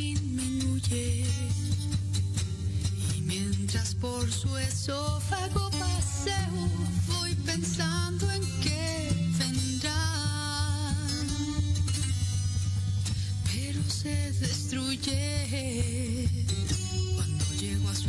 Y mientras por su esófago paseo, voy pensando en qué vendrá. Pero se destruye cuando llego a su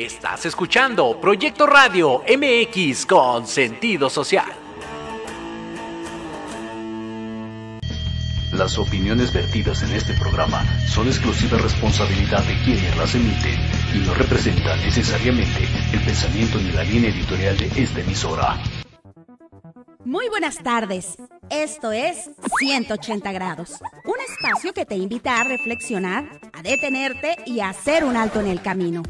Estás escuchando Proyecto Radio MX con sentido social. Las opiniones vertidas en este programa son exclusiva responsabilidad de quienes las emiten y no representan necesariamente el pensamiento ni la línea editorial de esta emisora. Muy buenas tardes. Esto es 180 grados, un espacio que te invita a reflexionar, a detenerte y a hacer un alto en el camino.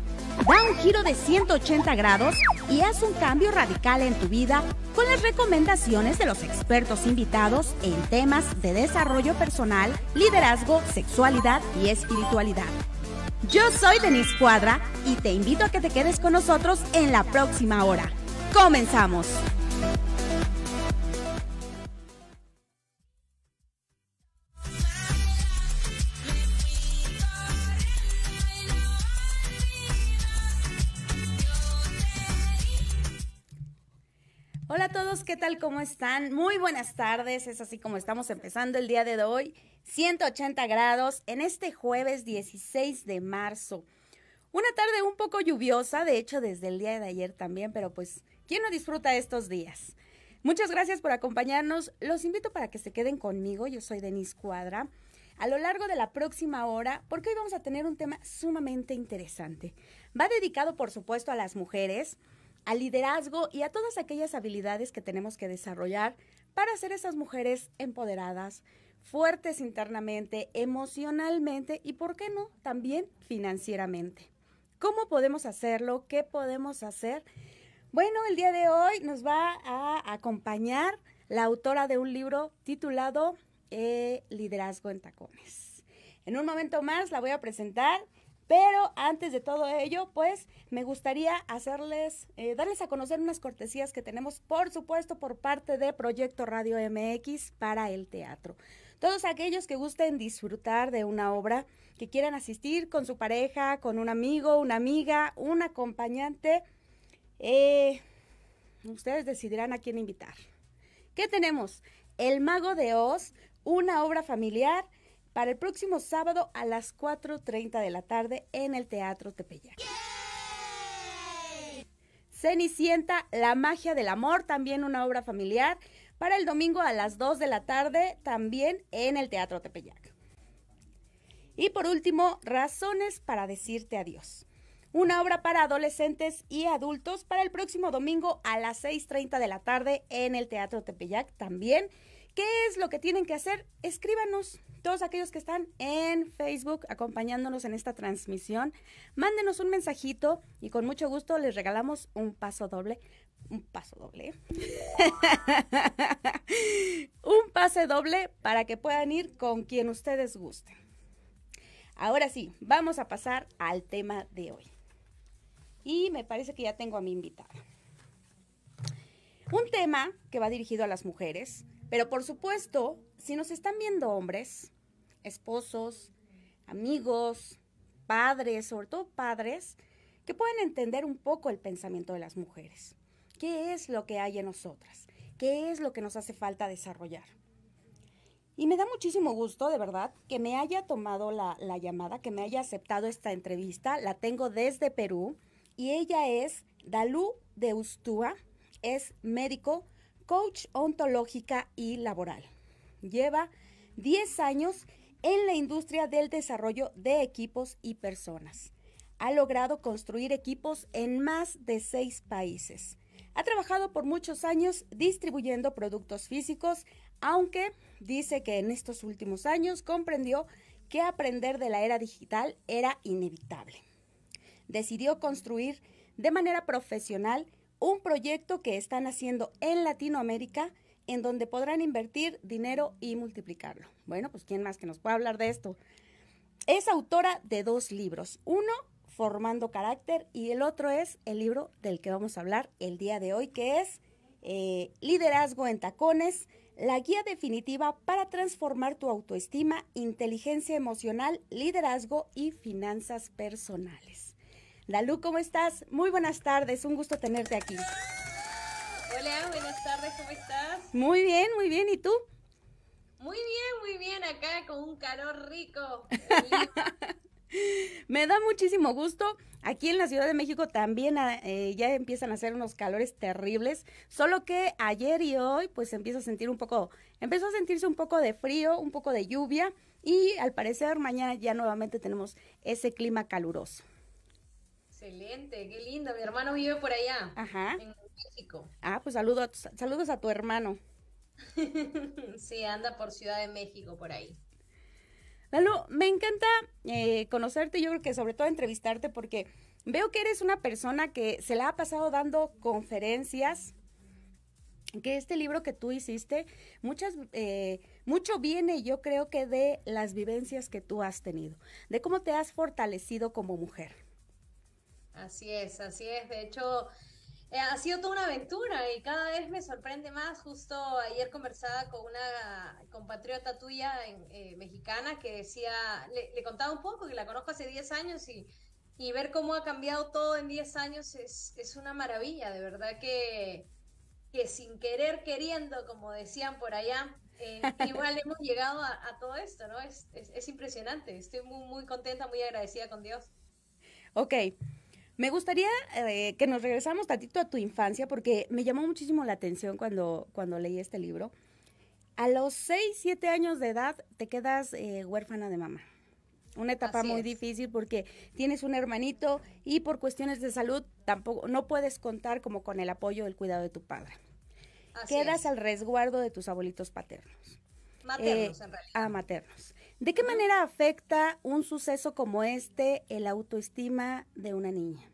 Da un giro de 180 grados y haz un cambio radical en tu vida con las recomendaciones de los expertos invitados en temas de desarrollo personal, liderazgo, sexualidad y espiritualidad. Yo soy Denise Cuadra y te invito a que te quedes con nosotros en la próxima hora. ¡Comenzamos! Tal? ¿Cómo están? Muy buenas tardes, es así como estamos empezando el día de hoy, 180 grados en este jueves 16 de marzo. Una tarde un poco lluviosa, de hecho desde el día de ayer también, pero pues, ¿quién no disfruta estos días? Muchas gracias por acompañarnos, los invito para que se queden conmigo, yo soy Denise Cuadra, a lo largo de la próxima hora, porque hoy vamos a tener un tema sumamente interesante. Va dedicado, por supuesto, a las mujeres, al liderazgo y a todas aquellas habilidades que tenemos que desarrollar para ser esas mujeres empoderadas, fuertes internamente, emocionalmente y, ¿por qué no?, también financieramente. ¿Cómo podemos hacerlo? ¿Qué podemos hacer? Bueno, el día de hoy nos va a acompañar la autora de un libro titulado eh, Liderazgo en Tacones. En un momento más la voy a presentar. Pero antes de todo ello, pues me gustaría hacerles, eh, darles a conocer unas cortesías que tenemos, por supuesto, por parte de Proyecto Radio MX para el teatro. Todos aquellos que gusten disfrutar de una obra, que quieran asistir con su pareja, con un amigo, una amiga, un acompañante, eh, ustedes decidirán a quién invitar. ¿Qué tenemos? El Mago de Oz, una obra familiar para el próximo sábado a las 4.30 de la tarde en el Teatro Tepeyac. Cenicienta, La magia del amor, también una obra familiar, para el domingo a las 2 de la tarde, también en el Teatro Tepeyac. Y por último, Razones para decirte adiós. Una obra para adolescentes y adultos para el próximo domingo a las 6.30 de la tarde en el Teatro Tepeyac también. ¿Qué es lo que tienen que hacer? Escríbanos. Todos aquellos que están en Facebook acompañándonos en esta transmisión, mándenos un mensajito y con mucho gusto les regalamos un paso doble. Un paso doble. un pase doble para que puedan ir con quien ustedes gusten. Ahora sí, vamos a pasar al tema de hoy. Y me parece que ya tengo a mi invitada. Un tema que va dirigido a las mujeres, pero por supuesto, si nos están viendo hombres, esposos, amigos, padres, sobre todo padres, que pueden entender un poco el pensamiento de las mujeres. ¿Qué es lo que hay en nosotras? ¿Qué es lo que nos hace falta desarrollar? Y me da muchísimo gusto, de verdad, que me haya tomado la, la llamada, que me haya aceptado esta entrevista. La tengo desde Perú y ella es Dalú de Ustúa, es médico, coach ontológica y laboral. Lleva 10 años en la industria del desarrollo de equipos y personas. Ha logrado construir equipos en más de seis países. Ha trabajado por muchos años distribuyendo productos físicos, aunque dice que en estos últimos años comprendió que aprender de la era digital era inevitable. Decidió construir de manera profesional un proyecto que están haciendo en Latinoamérica en donde podrán invertir dinero y multiplicarlo. Bueno, pues ¿quién más que nos puede hablar de esto? Es autora de dos libros. Uno, Formando Carácter, y el otro es el libro del que vamos a hablar el día de hoy, que es eh, Liderazgo en Tacones, la guía definitiva para transformar tu autoestima, inteligencia emocional, liderazgo y finanzas personales. Dalu, ¿cómo estás? Muy buenas tardes, un gusto tenerte aquí. Hola, buenas tardes, ¿cómo estás? Muy bien, muy bien, ¿y tú? Muy bien, muy bien, acá con un calor rico. Me da muchísimo gusto. Aquí en la Ciudad de México también ah, eh, ya empiezan a hacer unos calores terribles, solo que ayer y hoy pues empieza a sentir un poco, empezó a sentirse un poco de frío, un poco de lluvia y al parecer mañana ya nuevamente tenemos ese clima caluroso. Excelente, qué lindo. Mi hermano vive por allá, Ajá. en México. Ah, pues saludos, saludos a tu hermano. sí, anda por Ciudad de México por ahí. Lalo, me encanta eh, conocerte, yo creo que sobre todo entrevistarte porque veo que eres una persona que se la ha pasado dando conferencias, que este libro que tú hiciste, muchas, eh, mucho viene yo creo que de las vivencias que tú has tenido, de cómo te has fortalecido como mujer. Así es, así es. De hecho, eh, ha sido toda una aventura y cada vez me sorprende más. Justo ayer conversaba con una compatriota tuya eh, mexicana que decía, le, contaba un poco, que la conozco hace 10 años y, y ver cómo ha cambiado todo en 10 años es, es una maravilla. De verdad que, que sin querer, queriendo, como decían por allá, eh, igual hemos llegado a, todo esto, ¿no? Es, es, es impresionante. Estoy muy, muy contenta, muy agradecida con Dios. Ok. Me gustaría eh, que nos regresáramos tantito a tu infancia porque me llamó muchísimo la atención cuando, cuando leí este libro. A los 6, 7 años de edad te quedas eh, huérfana de mamá. Una etapa muy difícil porque tienes un hermanito y por cuestiones de salud tampoco no puedes contar como con el apoyo del cuidado de tu padre. quedas al resguardo de tus abuelitos paternos. Maternos, en realidad. Ah, maternos. ¿De qué manera afecta un suceso como este el autoestima de una niña?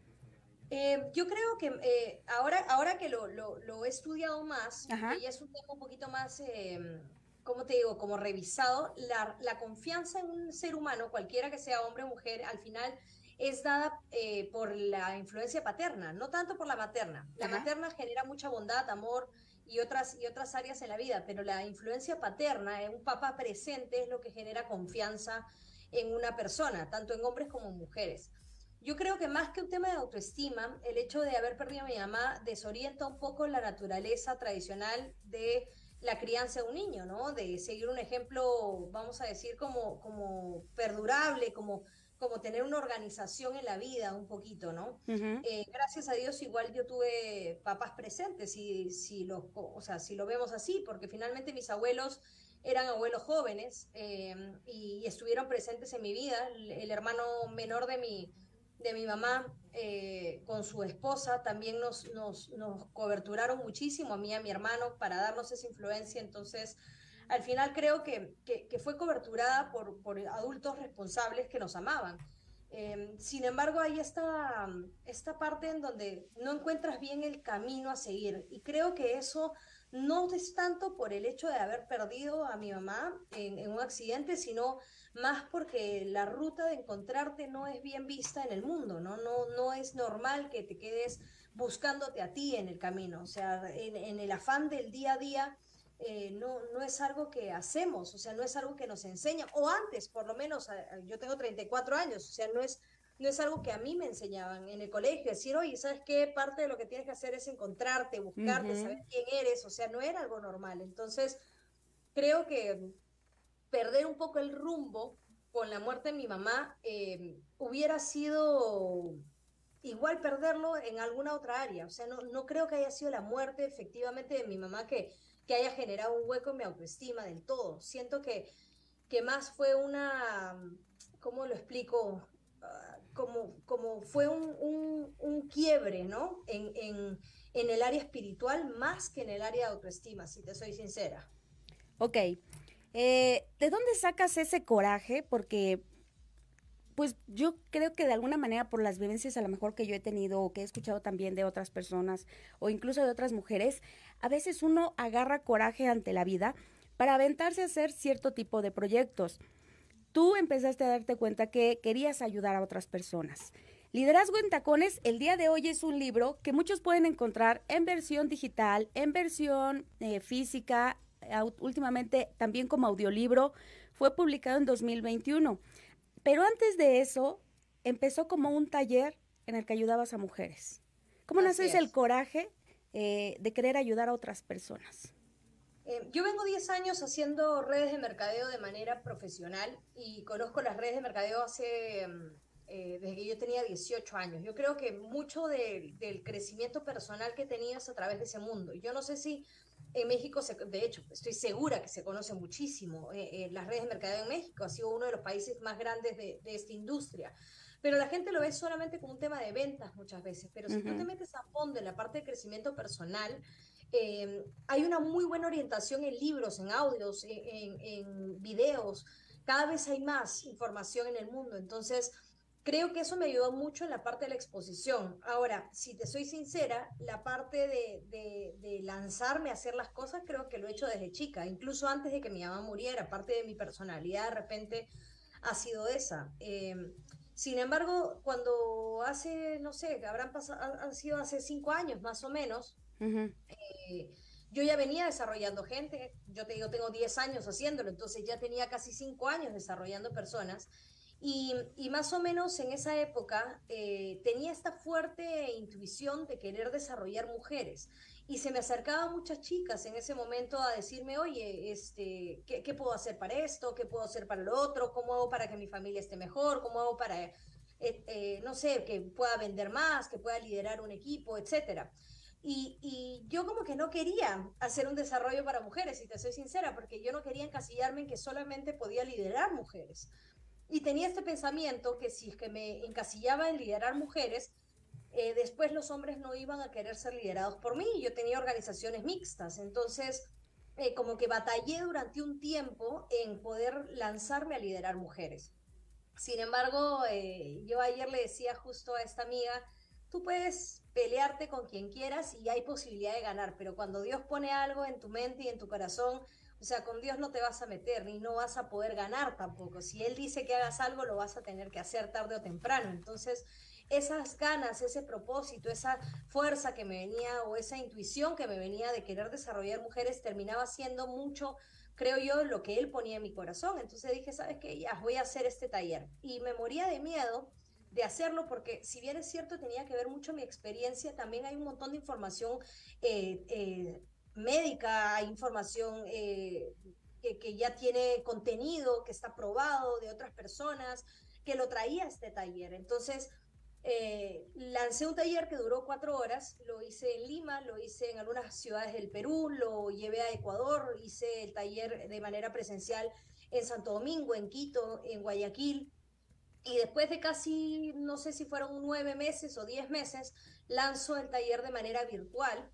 Eh, yo creo que eh, ahora, ahora que lo, lo, he estudiado más, y es un tema un poquito más, eh, ¿cómo te digo? Como revisado, la, la, confianza en un ser humano, cualquiera que sea hombre o mujer, al final es dada eh, por la influencia paterna, no tanto por la materna. La materna genera mucha bondad, amor y otras, y otras áreas en la vida, pero la influencia paterna, un papá presente, es lo que genera confianza en una persona, tanto en hombres como en mujeres. Yo creo que más que un tema de autoestima, el hecho de haber perdido a mi mamá desorienta un poco la naturaleza tradicional de la crianza de un niño, ¿no? De seguir un ejemplo, vamos a decir, como, como perdurable, como como tener una organización en la vida un poquito, ¿no? Eh, gracias a Dios igual yo tuve papás presentes, si, si, lo, o sea, si lo vemos así, porque finalmente mis abuelos eran abuelos jóvenes em, y, estuvieron presentes en mi vida. El, hermano menor de mi, de mi mamá eh, con su esposa también nos, nos, nos coberturaron muchísimo, a mí y a mi hermano, para darnos esa influencia. Entonces, al final creo que, fue coberturada por, adultos responsables que nos amaban. Em, sin embargo, hay esta, esta parte en donde no encuentras bien el camino a seguir y creo que eso no es tanto por el hecho de haber perdido a mi mamá en, un accidente, sino más porque la ruta de encontrarte no es bien vista en el mundo, ¿no? No, no es normal que te quedes buscándote a ti en el camino, o sea, en el afán del día a día eh, no, no es algo que hacemos, o sea, no es algo que nos enseñan, o antes, por lo menos, yo tengo 34 años, o sea, no es, no es algo que a mí me enseñaban en el colegio, decir, oye, ¿sabes qué? Parte de lo que tienes que hacer es encontrarte, buscarte, saber quién eres, o sea, no era algo normal. Entonces, creo que perder un poco el rumbo con la muerte de mi mamá eh, hubiera sido igual perderlo en alguna otra área, o sea, no, no creo que haya sido la muerte efectivamente de mi mamá que que haya generado un hueco en mi autoestima del todo. Siento que, que más fue una, ¿cómo lo explico? Ah, como, como fue un, un, quiebre, ¿no? En, en, en, el área espiritual más que en el área de autoestima, si te soy sincera. Ok. Eh, ¿De dónde sacas ese coraje? Porque pues yo creo que de alguna manera por las vivencias a lo mejor que yo he tenido o que he escuchado también de otras personas o incluso de otras mujeres, a veces uno agarra coraje ante la vida para aventarse a hacer cierto tipo de proyectos. Tú empezaste a darte cuenta que querías ayudar a otras personas. Liderazgo en Tacones, el día de hoy es un libro que muchos pueden encontrar en versión digital, en versión eh, física, últimamente también como audiolibro. Fue publicado en 2021. Pero antes de eso, empezó como un taller en el que ayudabas a mujeres. ¿Cómo naces el coraje eh, de querer ayudar a otras personas? Eh, yo vengo 10 años haciendo redes de mercadeo de manera profesional y conozco las redes de mercadeo hace, mm, eh, desde que yo tenía 18 años. Yo creo que mucho del crecimiento personal que es a través de ese mundo. Yo no sé si en México, de hecho, estoy segura que se conoce muchísimo eh, eh, las redes de mercadeo en México, ha sido uno de los países más grandes de, esta industria. Pero la gente lo ve solamente como un tema de ventas muchas veces. Pero si tú te metes a fondo en la parte de crecimiento personal, eh, hay una muy buena orientación en libros, en audios, en, en videos. Cada vez hay más información en el mundo. Entonces, creo que eso me ayudó mucho en la parte de la exposición. Ahora, si te soy sincera, la parte de, lanzarme a hacer las cosas creo que lo he hecho desde chica, incluso antes de que mi mamá muriera, parte de mi personalidad de repente ha sido esa. Em, sin embargo, cuando hace, no sé, habrán pasado, han sido hace cinco años más o menos, eh, yo ya venía desarrollando gente, yo te digo, tengo diez años haciéndolo, entonces ya tenía casi cinco años desarrollando personas y, más o menos en esa época eh, tenía esta fuerte intuición de querer desarrollar mujeres. Y se me acercaban muchas chicas en ese momento a decirme, oye, este, ¿qué, puedo hacer para esto? ¿Qué puedo hacer para lo otro? ¿Cómo hago para que mi familia esté mejor? ¿Cómo hago para, eh, eh, no sé, que pueda vender más, que pueda liderar un equipo, etcétera? Y, y, yo como que no quería hacer un desarrollo para mujeres, si te soy sincera, porque yo no quería encasillarme en que solamente podía liderar mujeres. Y tenía este pensamiento que si es que me encasillaba en liderar mujeres, eh, después los hombres no iban a querer ser liderados por mí. Yo tenía organizaciones mixtas, entonces eh, como que batallé durante un tiempo en poder lanzarme a liderar mujeres. Sin embargo, eh, yo ayer le decía justo a esta amiga, tú puedes pelearte con quien quieras y hay posibilidad de ganar, pero cuando Dios pone algo en tu mente y en tu corazón, o sea, con Dios no te vas a meter ni no vas a poder ganar tampoco. Si Él dice que hagas algo, lo vas a tener que hacer tarde o temprano. Entonces, esas ganas, ese propósito, esa fuerza que me venía o esa intuición que me venía de querer desarrollar mujeres terminaba siendo mucho, creo yo, lo que él ponía en mi corazón. Entonces dije, ¿sabes qué? Ya voy a hacer este taller. Y me moría de miedo de hacerlo porque si bien es cierto tenía que ver mucho mi experiencia, también hay un montón de información eh, eh, médica, hay información eh, que, ya tiene contenido, que está probado de otras personas, que lo traía este taller. Entonces, eh, lancé un taller que duró cuatro horas, lo hice en Lima, lo hice en algunas ciudades del Perú, lo llevé a Ecuador, hice el taller de manera presencial en Santo Domingo, en Quito, en Guayaquil. Y después de casi, no sé si fueron nueve meses o diez meses, lanzo el taller de manera virtual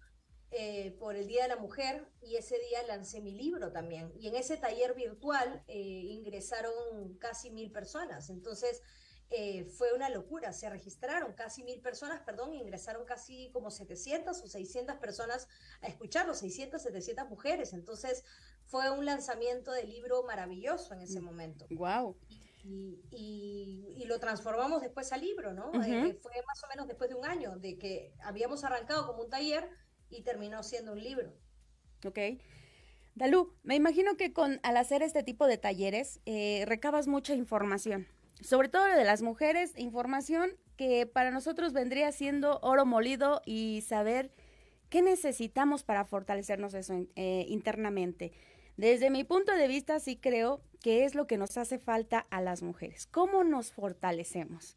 eh, por el Día de la Mujer y ese día lancé mi libro también. Y en ese taller virtual eh, ingresaron casi mil personas. Entonces, eh, fue una locura. Se registraron casi mil personas, perdón, ingresaron casi como 700 o 600 personas a escucharlo, 600, 700 mujeres. Entonces fue un lanzamiento de libro maravilloso en ese mm, momento. ¡Wow! Y, lo transformamos después al libro, ¿no? Eh, fue más o menos después de un año de que habíamos arrancado como un taller y terminó siendo un libro. Ok. Dalú, me imagino que con al hacer este tipo de talleres eh, recabas mucha información sobre todo de las mujeres, información que para nosotros vendría siendo oro molido y saber qué necesitamos para fortalecernos eso eh, internamente. Desde mi punto de vista, sí creo que es lo que nos hace falta a las mujeres. ¿Cómo nos fortalecemos?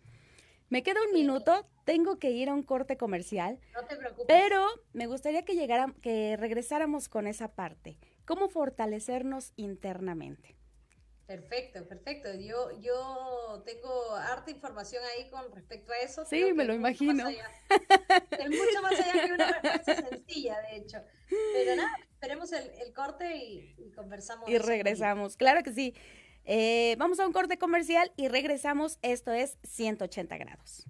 Me queda un minuto, tengo que ir a un corte comercial. No te preocupes. Pero me gustaría que llegara, que regresáramos con esa parte. ¿Cómo fortalecernos internamente? Perfecto, perfecto. Yo, yo tengo harta información ahí con respecto a eso. Sí, me lo imagino. es mucho más allá que una respuesta sencilla, de hecho. Pero nada, esperemos el, corte y, conversamos. Y regresamos, claro que sí. Eh, vamos a un corte comercial y regresamos. Esto es 180 grados.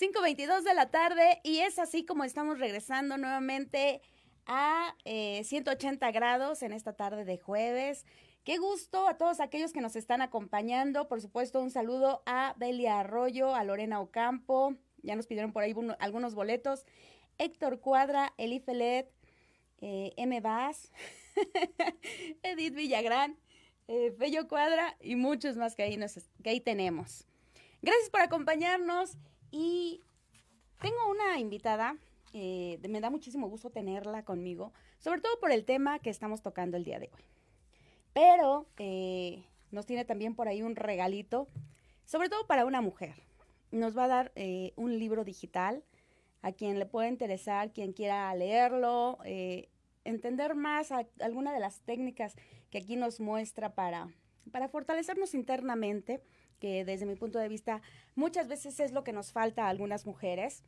5.22 de la tarde y es así como estamos regresando nuevamente a 180 eh, grados en esta tarde de jueves. Qué gusto a todos aquellos que nos están acompañando. Por supuesto, un saludo a Belia Arroyo, a Lorena Ocampo. Ya nos pidieron por ahí algunos boletos. Héctor Cuadra, Eli Felet, eh, M. Vaz, Edith Villagrán, eh, Fello Cuadra y muchos más que ahí, que ahí tenemos. Gracias por acompañarnos y tengo una invitada. Eh, me da muchísimo gusto tenerla conmigo, sobre todo por el tema que estamos tocando el día de hoy. Pero eh, nos tiene también por ahí un regalito, sobre todo para una mujer. Nos va a dar eh, un libro digital a quien le pueda interesar, quien quiera leerlo, eh, entender más alguna de las técnicas que aquí nos muestra para, para fortalecernos internamente, que desde mi punto de vista muchas veces es lo que nos falta a algunas mujeres.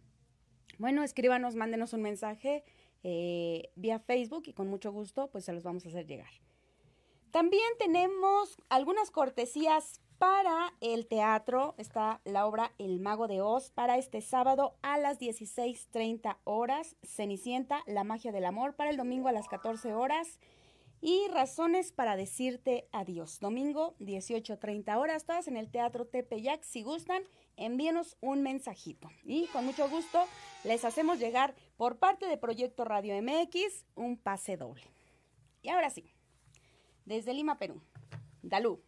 Bueno, escríbanos, mándenos un mensaje vía Facebook y con mucho gusto pues se los vamos a hacer llegar. También tenemos algunas cortesías para el teatro. Está la obra El Mago de Oz para este sábado a las 16.30 horas. Cenicienta, La Magia del Amor para el domingo a las 14 horas. Y Razones para Decirte Adiós. Domingo, 18.30 horas, todas en el Teatro Tepeyac. Si gustan, envíenos un mensajito. Y con mucho gusto les hacemos llegar por parte de Proyecto Radio MX un pase doble. Y ahora sí. Desde Lima, Perú. Dalú.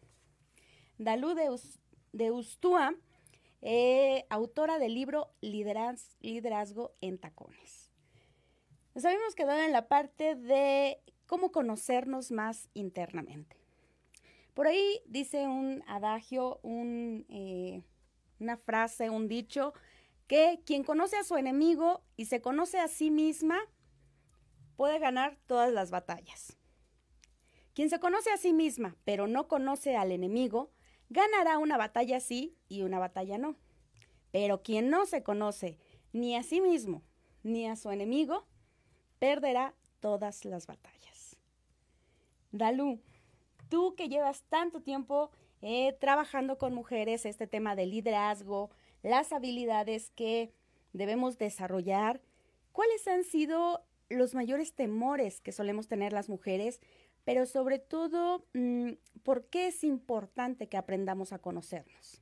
Dalú de, Ustúa, eh, autora del libro Liderazgo en Tacones. Nos habíamos quedado en la parte de cómo conocernos más internamente. Por ahí dice un adagio, eh, una frase, un dicho, que quien conoce a su enemigo y se conoce a sí misma puede ganar todas las batallas. Quien se conoce a sí misma, pero no conoce al enemigo, ganará una batalla sí y una batalla no. Pero quien no se conoce ni a sí mismo ni a su enemigo, perderá todas las batallas. Dalú, tú que llevas tanto tiempo eh, trabajando con mujeres, este tema de liderazgo, las habilidades que debemos desarrollar, ¿cuáles han sido los mayores temores que solemos tener las mujeres pero sobre todo, mm, ¿por qué es importante que aprendamos a conocernos?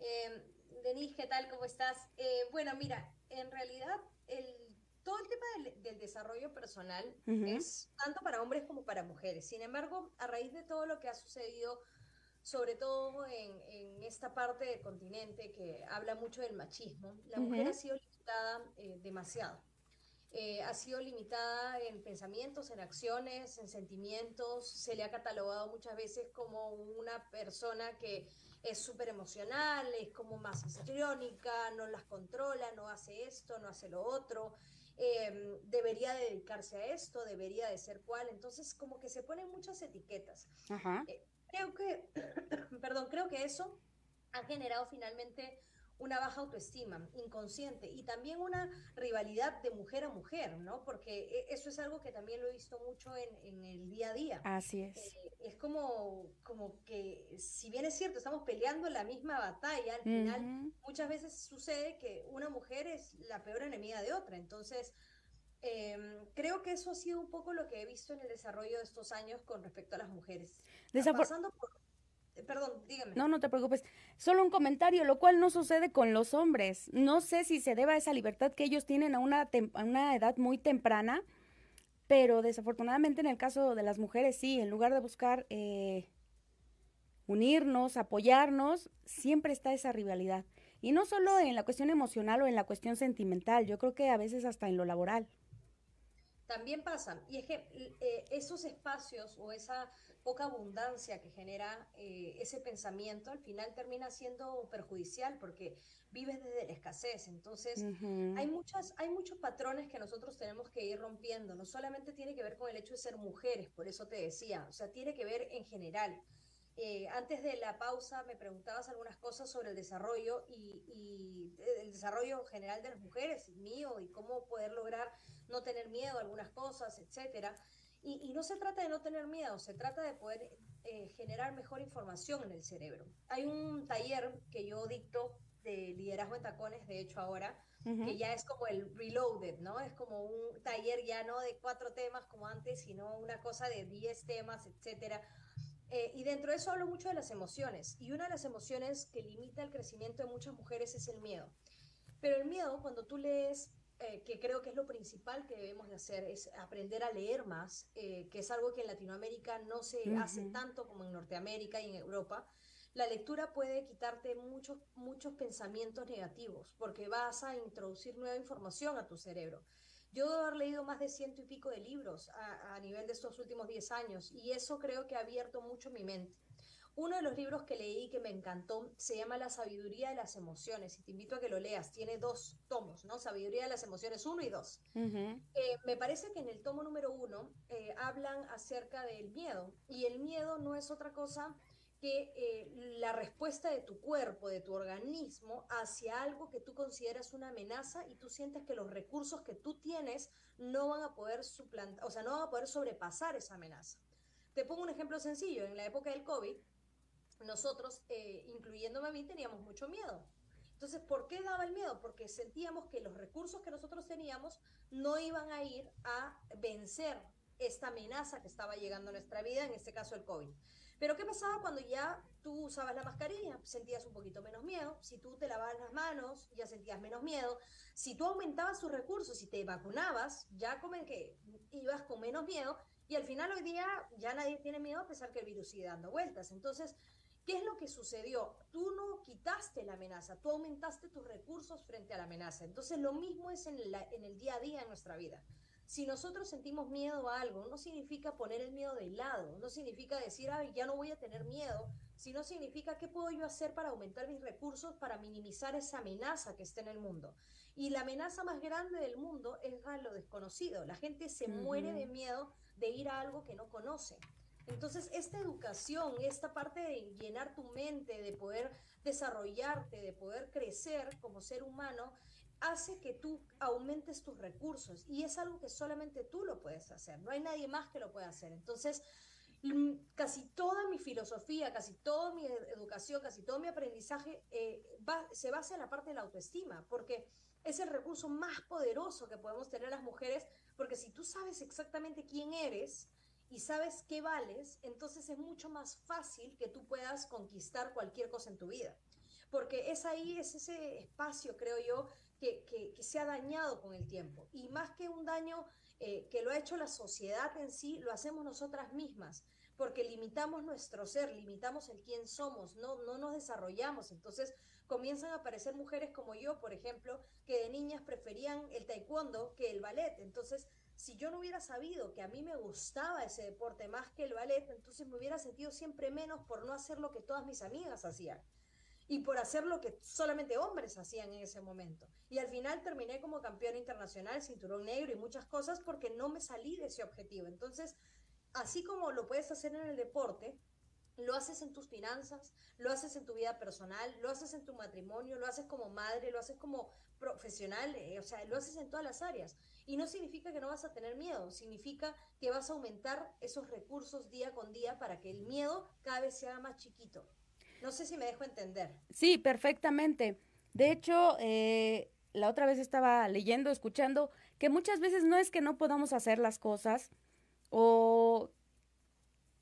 Eh, Denise, ¿qué tal? ¿Cómo estás? Eh, bueno, mira, en realidad el, todo el tema del, desarrollo personal es tanto para hombres como para mujeres. Sin embargo, a raíz de todo lo que ha sucedido, sobre todo en, esta parte del continente que habla mucho del machismo, la mujer ha sido limitada eh, demasiado. Eh, ha sido limitada en pensamientos, en acciones, en sentimientos. Se le ha catalogado muchas veces como una persona que es súper emocional, es como más histriónica, no las controla, no hace esto, no hace lo otro. Em, debería dedicarse a esto, debería de ser cual. Entonces, como que se ponen muchas etiquetas. Eh, creo que, perdón, creo que eso ha generado finalmente una baja autoestima inconsciente y también una rivalidad de mujer a mujer, ¿no? Porque e, eso es algo que también lo he visto mucho en, el día a día. Así es. Eh, es como, como que, si bien es cierto, estamos peleando la misma batalla, al final muchas veces sucede que una mujer es la peor enemiga de otra. Entonces, em, creo que eso ha sido un poco lo que he visto en el desarrollo de estos años con respecto a las mujeres. Pasando por Perdón, dígame. No, no te preocupes. Solo un comentario, lo cual no sucede con los hombres. No sé si se deba a esa libertad que ellos tienen a una, una edad muy temprana, pero desafortunadamente en el caso de las mujeres sí, en lugar de buscar eh, unirnos, apoyarnos, siempre está esa rivalidad. Y no solo en la cuestión emocional o en la cuestión sentimental, yo creo que a veces hasta en lo laboral. También pasa, y es que eh, esos espacios o esa poca abundancia que genera eh, ese pensamiento al final termina siendo perjudicial porque vives desde la escasez. Entonces, hay, muchas, hay muchos patrones que nosotros tenemos que ir rompiendo. No solamente tiene que ver con el hecho de ser mujeres, por eso te decía, o sea, tiene que ver en general. eh, antes de la pausa me preguntabas algunas cosas sobre el desarrollo y, y, el desarrollo general de las mujeres, mío, y cómo poder lograr no tener miedo a algunas cosas, etcétera. Y, y no se trata de no tener miedo, se trata de poder eh, generar mejor información en el cerebro. Hay un taller que yo dicto de liderazgo en tacones, de hecho ahora, que ya es como el reloaded, ¿no? Es como un taller ya no de cuatro temas como antes, sino una cosa de diez temas, etcétera eh, y dentro de eso hablo mucho de las emociones. Y una de las emociones que limita el crecimiento de muchas mujeres es el miedo. Pero el miedo, cuando tú lees, eh, que creo que es lo principal que debemos de hacer, es aprender a leer más, eh, que es algo que en Latinoamérica no se hace tanto como en Norteamérica y en Europa. La lectura puede quitarte muchos, muchos pensamientos negativos porque vas a introducir nueva información a tu cerebro. Yo debo haber leído más de ciento y pico de libros a, nivel de estos últimos 10 años y eso creo que ha abierto mucho mi mente. Uno de los libros que leí que me encantó se llama La sabiduría de las emociones y te invito a que lo leas. Tiene dos tomos, ¿no? Sabiduría de las emociones uno y dos. Eh, me parece que en el tomo número uno eh, hablan acerca del miedo y el miedo no es otra cosa que eh, la respuesta de tu cuerpo, de tu organismo, hacia algo que tú consideras una amenaza y tú sientes que los recursos que tú tienes no van a poder suplantar, o sea, no van a poder sobrepasar esa amenaza. Te pongo un ejemplo sencillo. En la época del COVID, nosotros, eh, incluyéndome a mí, teníamos mucho miedo. Entonces, ¿por qué daba el miedo? Porque sentíamos que los recursos que nosotros teníamos no iban a ir a vencer esta amenaza que estaba llegando a nuestra vida, en este caso el COVID. Pero ¿qué pasaba cuando ya tú usabas la mascarilla? Sentías un poquito menos miedo. Si tú te lavabas las manos, ya sentías menos miedo. Si tú aumentabas tus recursos y te vacunabas, ya como que ibas con menos miedo. Y al final hoy día ya nadie tiene miedo a pesar que el virus sigue dando vueltas. Entonces, ¿qué es lo que sucedió? Tú no quitaste la amenaza, tú aumentaste tus recursos frente a la amenaza. Entonces, lo mismo es en, en el día a día en nuestra vida. Si nosotros sentimos miedo a algo, no significa poner el miedo de lado, no significa decir, ay, ya no voy a tener miedo, sino significa qué puedo yo hacer para aumentar mis recursos, para minimizar esa amenaza que está en el mundo. Y la amenaza más grande del mundo es a lo desconocido. La gente se muere de miedo de ir a algo que no conoce. Entonces, esta educación, esta parte de llenar tu mente, de poder desarrollarte, de poder crecer como ser humano, hace que tú aumentes tus recursos y es algo que solamente tú lo puedes hacer, no hay nadie más que lo pueda hacer. Entonces, mm, casi toda mi filosofía, casi toda mi educación, casi todo mi aprendizaje eh, se basa en la parte de la autoestima, porque es el recurso más poderoso que podemos tener las mujeres, porque si tú sabes exactamente quién eres, y sabes qué vales, entonces es mucho más fácil que tú puedas conquistar cualquier cosa en tu vida. Porque es ahí, es ese espacio, creo yo, que, se ha dañado con el tiempo. Y más que un daño eh, que lo ha hecho la sociedad en sí, lo hacemos nosotras mismas, porque limitamos nuestro ser, limitamos el quién somos, no, no nos desarrollamos. Entonces comienzan a aparecer mujeres como yo, por ejemplo, que de niñas preferían el taekwondo que el ballet. Entonces, si yo no hubiera sabido que a mí me gustaba ese deporte más que el ballet, entonces me hubiera sentido siempre menos por no hacer lo que todas mis amigas hacían y por hacer lo que solamente hombres hacían en ese momento. Y al final terminé como campeón internacional, cinturón negro y muchas cosas porque no me salí de ese objetivo. Entonces, así como lo puedes hacer en el deporte, lo haces en tus finanzas, lo haces en tu vida personal, lo haces en tu matrimonio, lo haces como madre, lo haces como profesional, eh, o sea, lo haces en todas las áreas. Y no significa que no vas a tener miedo, significa que vas a aumentar esos recursos día con día para que el miedo cada vez sea más chiquito. No sé si me dejo entender. Sí, perfectamente. De hecho, eh, la otra vez estaba leyendo, escuchando, que muchas veces no es que no podamos hacer las cosas o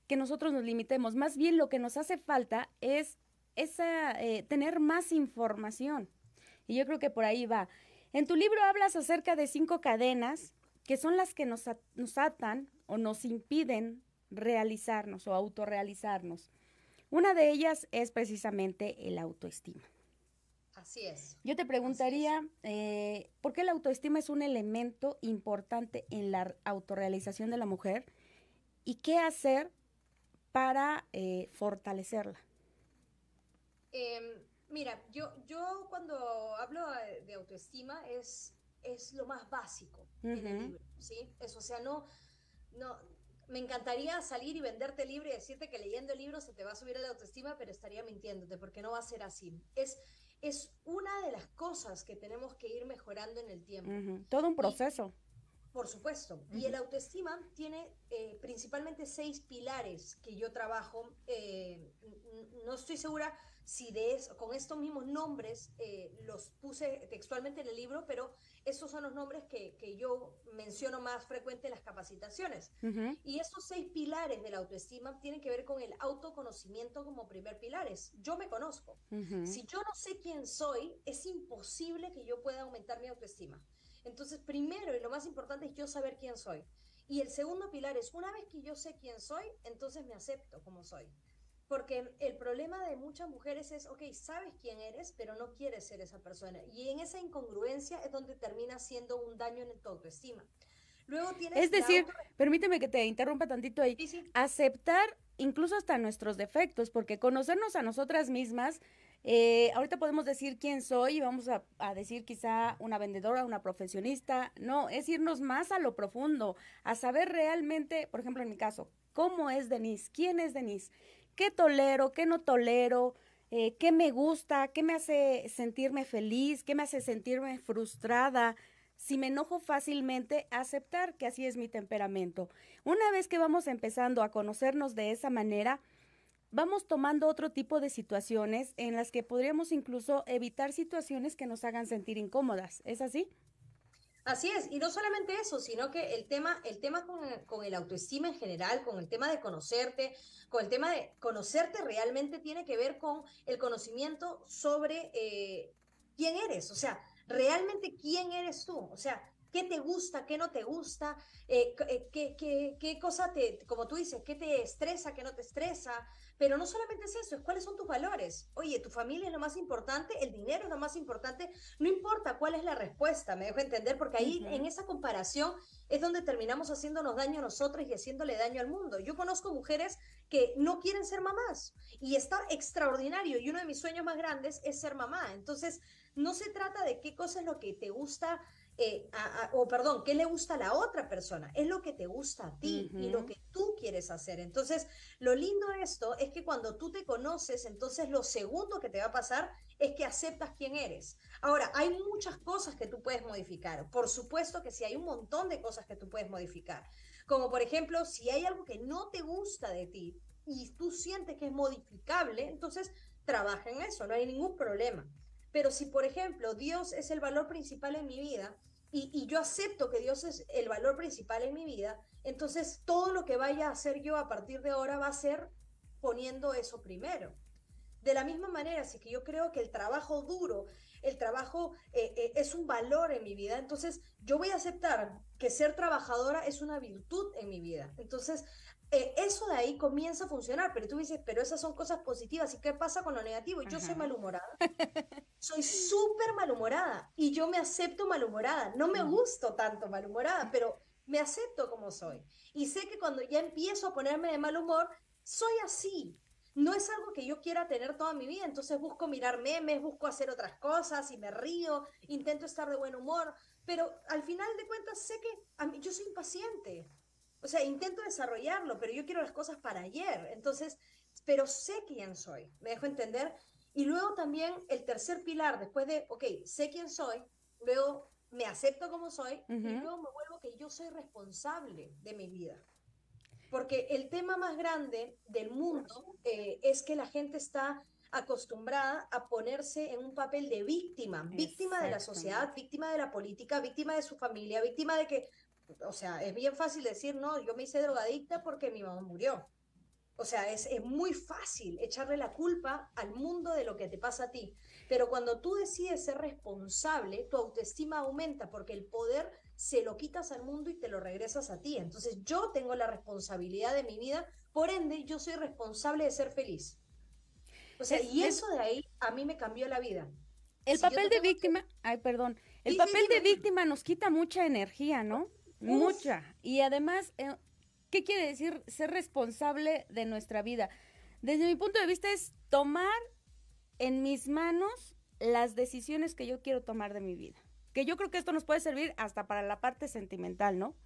que nosotros nos limitemos, más bien lo que nos hace falta es esa, eh, tener más información. Y yo creo que por ahí va. En tu libro hablas acerca de cinco cadenas que son las que nos, nos atan o nos impiden realizarnos o autorrealizarnos. Una de ellas es precisamente el autoestima. Así es. Yo te preguntaría, eh, ¿por qué la autoestima es un elemento importante en la autorrealización de la mujer? ¿Y qué hacer para eh, fortalecerla? Em, mira, yo, yo cuando hablo de autoestima es, es lo más básico en el libro, ¿sí? Es, o sea, no, no, me encantaría salir y venderte el libro y decirte que leyendo el libro se te va a subir la autoestima, pero estaría mintiéndote porque no va a ser así. Es, es una de las cosas que tenemos que ir mejorando en el tiempo. Todo un proceso. Por supuesto. Y el autoestima tiene eh, principalmente seis pilares que yo trabajo. Eh, no estoy segura si de con estos mismos nombres eh, los puse textualmente en el libro, pero esos son los nombres que, que yo menciono más frecuente en las capacitaciones. Y estos seis pilares de la autoestima tienen que ver con el autoconocimiento como primer pilares. Yo me conozco. Si yo no sé quién soy, es imposible que yo pueda aumentar mi autoestima. Entonces, primero y lo más importante es yo saber quién soy. Y el segundo pilar es, una vez que yo sé quién soy, entonces me acepto como soy. Porque el problema de muchas mujeres es, ok, sabes quién eres, pero no quieres ser esa persona. Y en esa incongruencia es donde termina siendo un daño en tu autoestima. Luego tienes es decir, permíteme que te interrumpa tantito ahí. Aceptar incluso hasta nuestros defectos, porque conocernos a nosotras mismas, eh, ahorita podemos decir quién soy y vamos a, decir quizá una vendedora, una profesionista. No, es irnos más a lo profundo, a saber realmente, por ejemplo, en mi caso, cómo es Denise, quién es Denise qué tolero, qué no tolero, eh, qué me gusta, qué me hace sentirme feliz, qué me hace sentirme frustrada. Si me enojo fácilmente, aceptar que así es mi temperamento. Una vez que vamos empezando a conocernos de esa manera, vamos tomando otro tipo de situaciones en las que podríamos incluso evitar situaciones que nos hagan sentir incómodas. ¿Es así? Así es, y no solamente eso, sino que el tema, el tema con, el autoestima en general, con el tema de conocerte, con el tema de conocerte realmente tiene que ver con el conocimiento sobre eh, quién eres, o sea, realmente quién eres tú, o sea, qué te gusta, qué no te gusta, eh, eh, qué, qué, qué, cosa te, como tú dices, qué te estresa, qué no te estresa, pero no solamente es eso, es cuáles son tus valores. Oye, tu familia es lo más importante, el dinero es lo más importante, no importa cuál es la respuesta, me dejo entender, porque ahí en esa comparación es donde terminamos haciéndonos daño a nosotros y haciéndole daño al mundo. Yo conozco mujeres que no quieren ser mamás y está extraordinario y uno de mis sueños más grandes es ser mamá. Entonces, no se trata de qué cosa es lo que te gusta eh, o perdón, qué le gusta a la otra persona, es lo que te gusta a ti y lo que tú quieres hacer. Entonces, lo lindo de esto es que cuando tú te conoces, entonces lo segundo que te va a pasar es que aceptas quién eres. Ahora, hay muchas cosas que tú puedes modificar. Por supuesto que sí, hay un montón de cosas que tú puedes modificar. Como por ejemplo, si hay algo que no te gusta de ti y tú sientes que es modificable, entonces trabaja en eso, no hay ningún problema. Pero si, por ejemplo, Dios es el valor principal en mi vida y, yo acepto que Dios es el valor principal en mi vida, entonces todo lo que vaya a hacer yo a partir de ahora va a ser poniendo eso primero. De la misma manera, si que yo creo que el trabajo duro, el trabajo eh, eh, es un valor en mi vida, entonces yo voy a aceptar que ser trabajadora es una virtud en mi vida. Entonces, eh, eso de ahí comienza a funcionar, pero tú dices, pero esas son cosas positivas, ¿y qué pasa con lo negativo? Yo soy malhumorada, soy súper malhumorada y yo me acepto malhumorada, no me gusto tanto malhumorada, pero me acepto como soy. Y sé que cuando ya empiezo a ponerme de mal humor, soy así. No es algo que yo quiera tener toda mi vida, entonces busco mirar memes, busco hacer otras cosas y me río, intento estar de buen humor, pero al final de cuentas sé que a mí, yo soy impaciente. O sea, intento desarrollarlo, pero yo quiero las cosas para ayer. Entonces, pero sé quién soy, me dejo entender. Y luego también el tercer pilar, después de, ok, sé quién soy, luego me acepto como soy y luego me vuelvo que yo soy responsable de mi vida. Porque el tema más grande del mundo eh, es que la gente está acostumbrada a ponerse en un papel de víctima, víctima de la sociedad, víctima de la política, víctima de su familia, víctima de que o sea, es bien fácil decir, no, yo me hice drogadicta porque mi mamá murió. O sea, es, es, muy fácil echarle la culpa al mundo de lo que te pasa a ti. Pero cuando tú decides ser responsable, tu autoestima aumenta porque el poder se lo quitas al mundo y te lo regresas a ti. Entonces yo tengo la responsabilidad de mi vida, por ende yo soy responsable de ser feliz. O sea, y eso de ahí a mí me cambió la vida. El papel de víctima, ay, perdón, el papel de víctima nos quita mucha energía, ¿no? Mucha. Y además, eh, ¿qué quiere decir ser responsable de nuestra vida? Desde mi punto de vista es tomar en mis manos las decisiones que yo quiero tomar de mi vida. Que yo creo que esto nos puede servir hasta para la parte sentimental, ¿no?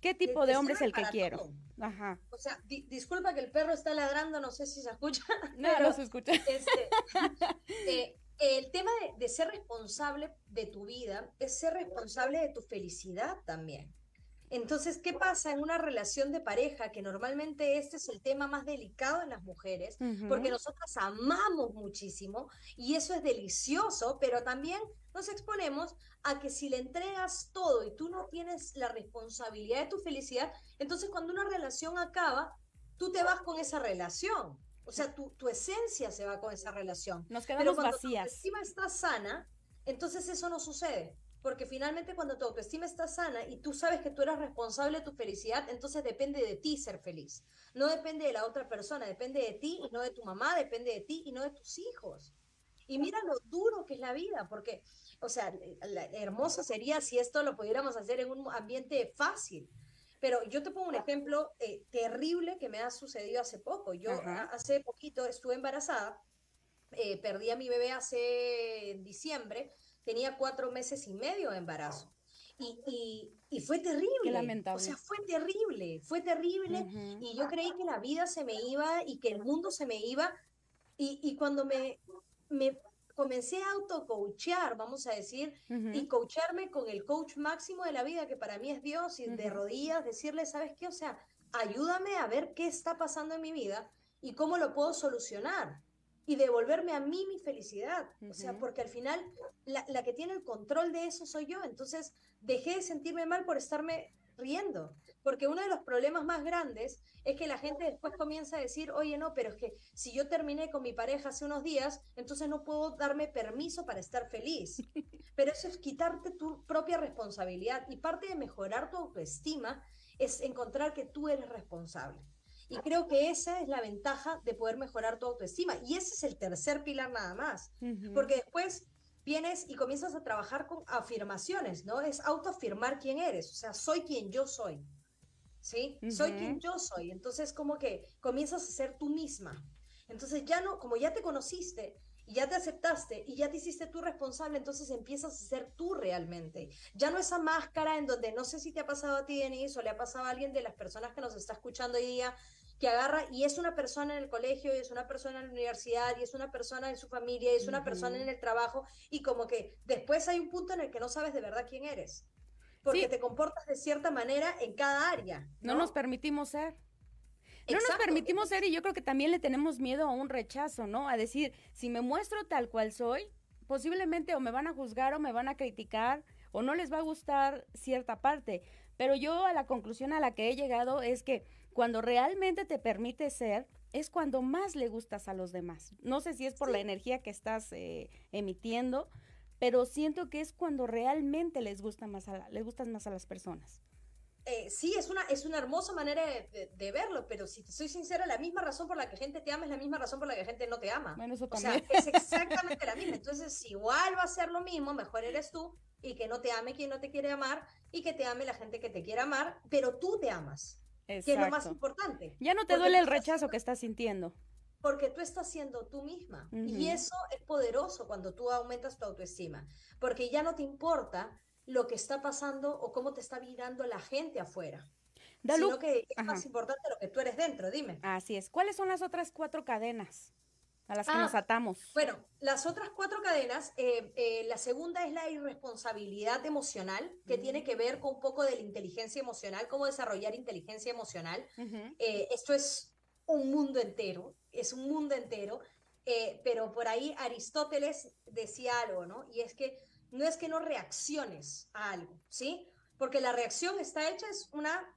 ¿Qué tipo de hombre es el que quiero? Ajá. O sea, disculpa que el perro está ladrando, no sé si se escucha. No, no se escucha. Este, eh, el tema de, ser responsable de tu vida es ser responsable de tu felicidad también. Entonces, ¿qué pasa en una relación de pareja? Que normalmente este es el tema más delicado en las mujeres, porque nosotras amamos muchísimo y eso es delicioso, pero también nos exponemos a que si le entregas todo y tú no tienes la responsabilidad de tu felicidad, entonces cuando una relación acaba, tú te vas con esa relación. O sea, tu, tu esencia se va con esa relación. Nos quedamos Pero vacías. tu autoestima está sana, entonces eso no sucede. Porque finalmente cuando tu autoestima está sana y tú sabes que tú eres responsable de tu felicidad, entonces depende de ti ser feliz. No depende de la otra persona, depende de ti y no de tu mamá, depende de ti y no de tus hijos. Y mira lo duro que es la vida, porque, o sea, hermoso sería si esto lo pudiéramos hacer en un ambiente fácil. Pero yo te pongo un ejemplo eh, terrible que me ha sucedido hace poco. Yo hace poquito estuve embarazada, eh, perdí a mi bebé hace en diciembre, tenía cuatro meses y medio de embarazo. Y, y, fue terrible. lamentable. O sea, fue terrible, fue terrible. Y yo creí que la vida se me iba y que el mundo se me iba. Y, y cuando me, me comencé a auto-coachear, vamos a decir, y coacharme con el coach máximo de la vida, que para mí es Dios, y de rodillas decirle, ¿sabes qué? O sea, ayúdame a ver qué está pasando en mi vida y cómo lo puedo solucionar y devolverme a mí mi felicidad. O sea, porque al final la, la, que tiene el control de eso soy yo. Entonces dejé de sentirme mal por estarme riendo, porque uno de los problemas más grandes es que la gente después comienza a decir, oye, no, pero es que si yo terminé con mi pareja hace unos días, entonces no puedo darme permiso para estar feliz. Pero eso es quitarte tu propia responsabilidad y parte de mejorar tu autoestima es encontrar que tú eres responsable. Y creo que esa es la ventaja de poder mejorar tu autoestima. Y ese es el tercer pilar nada más. Porque después vienes y comienzas a trabajar con afirmaciones, ¿no? Es autoafirmar quién eres, o sea, soy quien yo soy, ¿sí? Soy quien yo soy. Entonces, como que comienzas a ser tú misma. Entonces, ya no, como ya te conociste y ya te aceptaste y ya te hiciste tú responsable, entonces empiezas a ser tú realmente. Ya no esa máscara en donde no sé si te ha pasado a ti, Denise, o le ha pasado a alguien de las personas que nos está escuchando hoy día, que agarra y es una persona en el colegio, y es una persona en la universidad, y es una persona en su familia, y es una persona en el trabajo, y como que después hay un punto en el que no sabes de verdad quién eres, porque te comportas de cierta manera en cada área. No, nos permitimos ser. No nos permitimos ser y yo creo que también le tenemos miedo a un rechazo, ¿no? A decir, si me muestro tal cual soy, posiblemente o me van a juzgar o me van a criticar o no les va a gustar cierta parte. Pero yo a la conclusión a la que he llegado es que cuando realmente te permite ser, es cuando más le gustas a los demás. No sé si es por la energía que estás eh, emitiendo, pero siento que es cuando realmente les gusta más a les gustas más a las personas. Eh, sí, es una, es una hermosa manera de, verlo, pero si te soy sincera, la misma razón por la que gente te ama es la misma razón por la que gente no te ama. Bueno, eso también. O sea, es exactamente la misma. Entonces, igual va a ser lo mismo, mejor eres tú y que no te ame quien no te quiere amar y que te ame la gente que te quiere amar, pero tú te amas que es lo más importante. Ya no te duele el rechazo que estás sintiendo. Porque tú estás siendo tú misma. Y eso es poderoso cuando tú aumentas tu autoestima. Porque ya no te importa lo que está pasando o cómo te está mirando la gente afuera. sino que es más importante lo que tú eres dentro, dime. Así es. ¿Cuáles son las otras cuatro cadenas? A las que nos ah, atamos. Bueno, las otras cuatro cadenas, eh, eh, la segunda es la irresponsabilidad emocional, que tiene que ver con un poco de la inteligencia emocional, cómo desarrollar inteligencia emocional. Eh, esto es un mundo entero, es un mundo entero, pero por ahí Aristóteles decía algo, ¿no? Y es que no es que no reacciones a algo, ¿sí? Porque la reacción está hecha, es una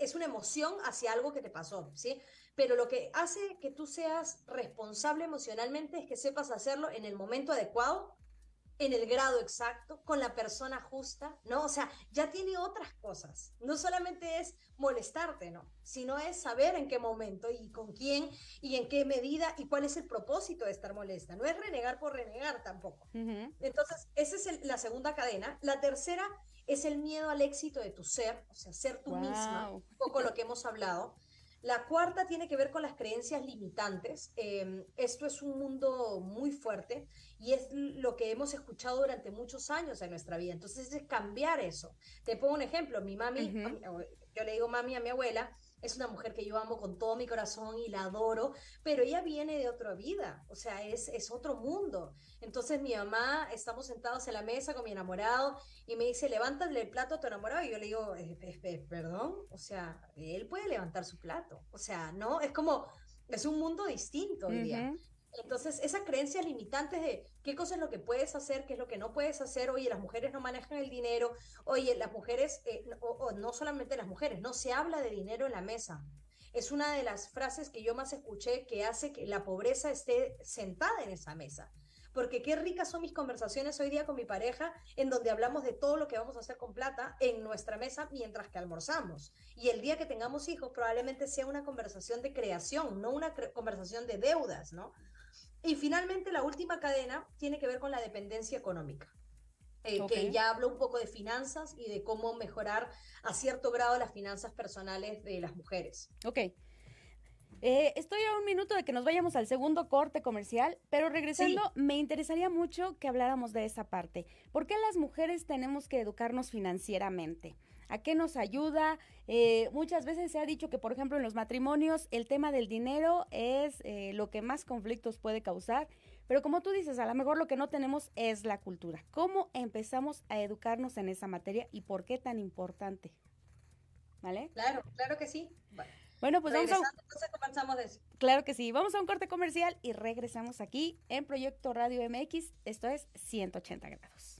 es una emoción hacia algo que te pasó, ¿sí? Pero lo que hace que tú seas responsable emocionalmente es que sepas hacerlo en el momento adecuado, en el grado exacto, con la persona justa, ¿no? O sea, ya tiene otras cosas. No solamente es molestarte, ¿no? Sino es saber en qué momento y con quién y en qué medida y cuál es el propósito de estar molesta. No es renegar por renegar tampoco. Entonces, esa es la segunda cadena. La tercera es el miedo al éxito de tu ser, o sea, ser tú misma, un poco lo que hemos hablado. La cuarta tiene que ver con las creencias limitantes. Em, esto es un mundo muy fuerte y es lo que hemos escuchado durante muchos años en nuestra vida. Entonces es cambiar eso. Te pongo un ejemplo. Mi mami, yo le digo mami a mi abuela, es una mujer que yo amo con todo mi corazón y la adoro, pero ella viene de otra vida, o sea, es, es otro mundo. Entonces mi mamá, estamos sentados en la mesa con mi enamorado y me dice, levántale el plato a tu enamorado. Y yo le digo, eh, perdón, o sea, él puede levantar su plato. O sea, no, es como, es un mundo distinto. Entonces, esas creencias limitantes de qué cosa es lo que puedes hacer, qué es lo que no puedes hacer, oye, las mujeres no manejan el dinero, oye, las mujeres, eh, o, no solamente las mujeres, no se habla de dinero en la mesa. Es una de las frases que yo más escuché que hace que la pobreza esté sentada en esa mesa. Porque qué ricas son mis conversaciones hoy día con mi pareja, en donde hablamos de todo lo que vamos a hacer con plata en nuestra mesa mientras que almorzamos. Y el día que tengamos hijos probablemente sea una conversación de creación, no una conversación de deudas, ¿no? Y finalmente la última cadena tiene que ver con la dependencia económica. Eh, que ya hablo un poco de finanzas y de cómo mejorar a cierto grado las finanzas personales de las mujeres. Ok. Eh, estoy a un minuto de que nos vayamos al segundo corte comercial, pero regresando, me interesaría mucho que habláramos de esa parte. ¿Por qué las mujeres tenemos que educarnos financieramente? ¿A qué nos ayuda? Eh, muchas veces se ha dicho que, por ejemplo, en los matrimonios el tema del dinero es eh, lo que más conflictos puede causar, pero como tú dices, a lo mejor lo que no tenemos es la cultura. ¿Cómo empezamos a educarnos en esa materia y por qué tan importante? ¿Vale? Claro, claro que sí. Bueno, pues vamos a... comenzamos de eso. Claro que sí. Vamos a un corte comercial y regresamos aquí en Proyecto Radio MX. Esto es 180 grados.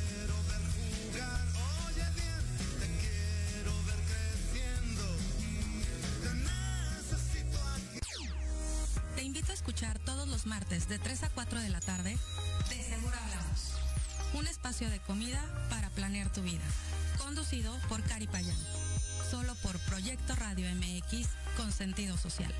Martes de 3 a 4 de la tarde De Seguro Hablamos. Un espacio de comida para planear tu vida. Conducido por Cari Payán. Solo por Proyecto Radio MX con sentido social.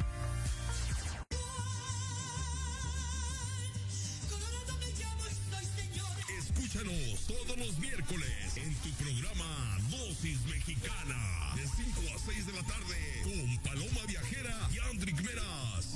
Escúchanos todos los miércoles en tu programa Dosis Mexicana de 5 a 6 de la tarde con Paloma Viajera y Andrick Meras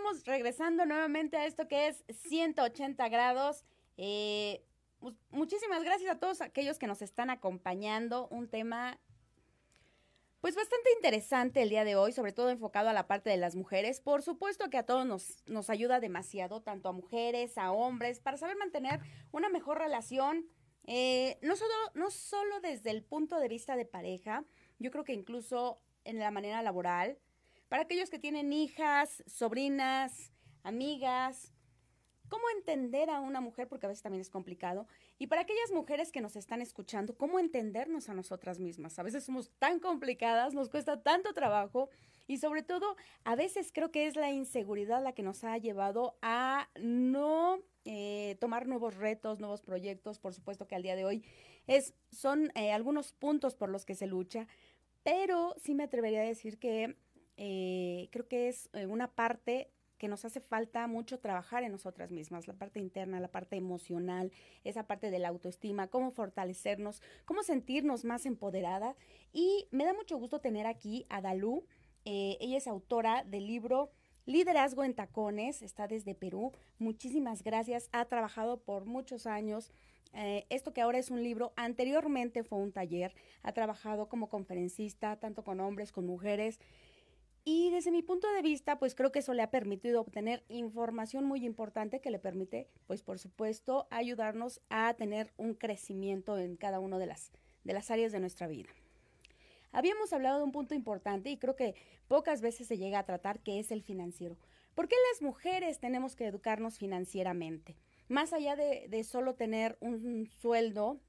Estamos regresando nuevamente a esto que es 180 grados. Eh, muchísimas gracias a todos aquellos que nos están acompañando. Un tema pues bastante interesante el día de hoy, sobre todo enfocado a la parte de las mujeres. Por supuesto que a todos nos, nos ayuda demasiado, tanto a mujeres, a hombres, para saber mantener una mejor relación, eh, no, solo, no solo desde el punto de vista de pareja, yo creo que incluso en la manera laboral, para aquellos que tienen hijas, sobrinas, amigas, cómo entender a una mujer, porque a veces también es complicado, y para aquellas mujeres que nos están escuchando, cómo entendernos a nosotras mismas. A veces somos tan complicadas, nos cuesta tanto trabajo y sobre todo a veces creo que es la inseguridad la que nos ha llevado a no eh, tomar nuevos retos, nuevos proyectos. Por supuesto que al día de hoy son eh, algunos puntos por los que se lucha, pero sí me atrevería a decir que eh, creo que es eh, una parte que nos hace falta mucho trabajar en nosotras mismas, la parte interna, la parte emocional, esa parte de la autoestima, cómo fortalecernos, cómo sentirnos más empoderadas. Y me da mucho gusto tener aquí a Dalú. Eh, ella es autora del libro Liderazgo en Tacones, está desde Perú. Muchísimas gracias. Ha trabajado por muchos años. Eh, esto que ahora es un libro, anteriormente fue un taller. Ha trabajado como conferencista, tanto con hombres, con mujeres. Y desde mi punto de vista, pues creo que eso le ha permitido obtener información muy importante que le permite, pues por supuesto, ayudarnos a tener un crecimiento en cada una de las, de las áreas de nuestra vida. Habíamos hablado de un punto importante y creo que pocas veces se llega a tratar, que es el financiero. ¿Por qué las mujeres tenemos que educarnos financieramente? Más allá de, de solo tener un sueldo,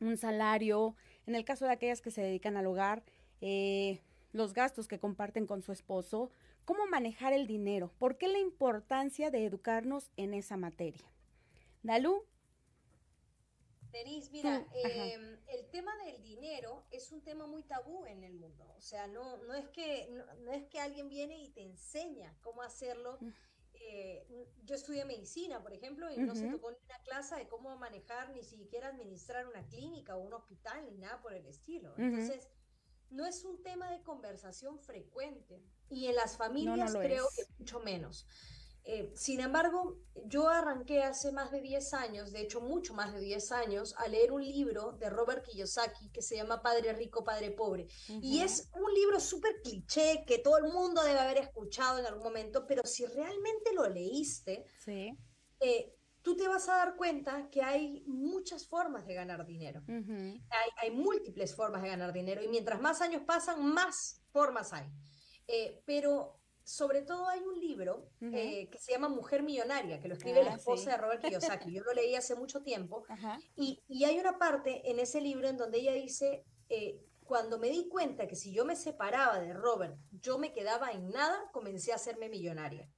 un salario, en el caso de aquellas que se dedican al hogar, eh, los gastos que comparten con su esposo, cómo manejar el dinero, por qué la importancia de educarnos en esa materia. Dalú. Denise, mira, em, el tema del dinero es un tema muy tabú en el mundo. O sea, no, no, es, que, no, es que alguien viene y te enseña cómo hacerlo. Mm. Eh, yo estudié medicina, por ejemplo, y no se tocó ni una clase de cómo manejar, ni siquiera administrar una clínica o un hospital, ni nada por el estilo. Entonces, no es un tema de conversación frecuente y en las familias creo que mucho menos. Eh, sin embargo, yo arranqué hace más de 10 años, de hecho mucho más de 10 años, a leer un libro de Robert Kiyosaki que se llama Padre Rico, Padre Pobre. Y es un libro súper cliché que todo el mundo debe haber escuchado en algún momento, pero si realmente lo leíste, sí. Eh, tú te vas a dar cuenta que hay muchas formas de ganar dinero. hay, múltiples formas de ganar dinero y mientras más años pasan, más formas hay. Eh, pero sobre todo hay un libro eh, que se llama Mujer Millonaria, que lo escribe la ah, esposa de Robert Kiyosaki. Yo lo leí hace mucho tiempo. Y, hay una parte en ese libro en donde ella dice, eh, cuando me di cuenta que si yo me separaba de Robert, yo me quedaba en nada, comencé a hacerme millonaria.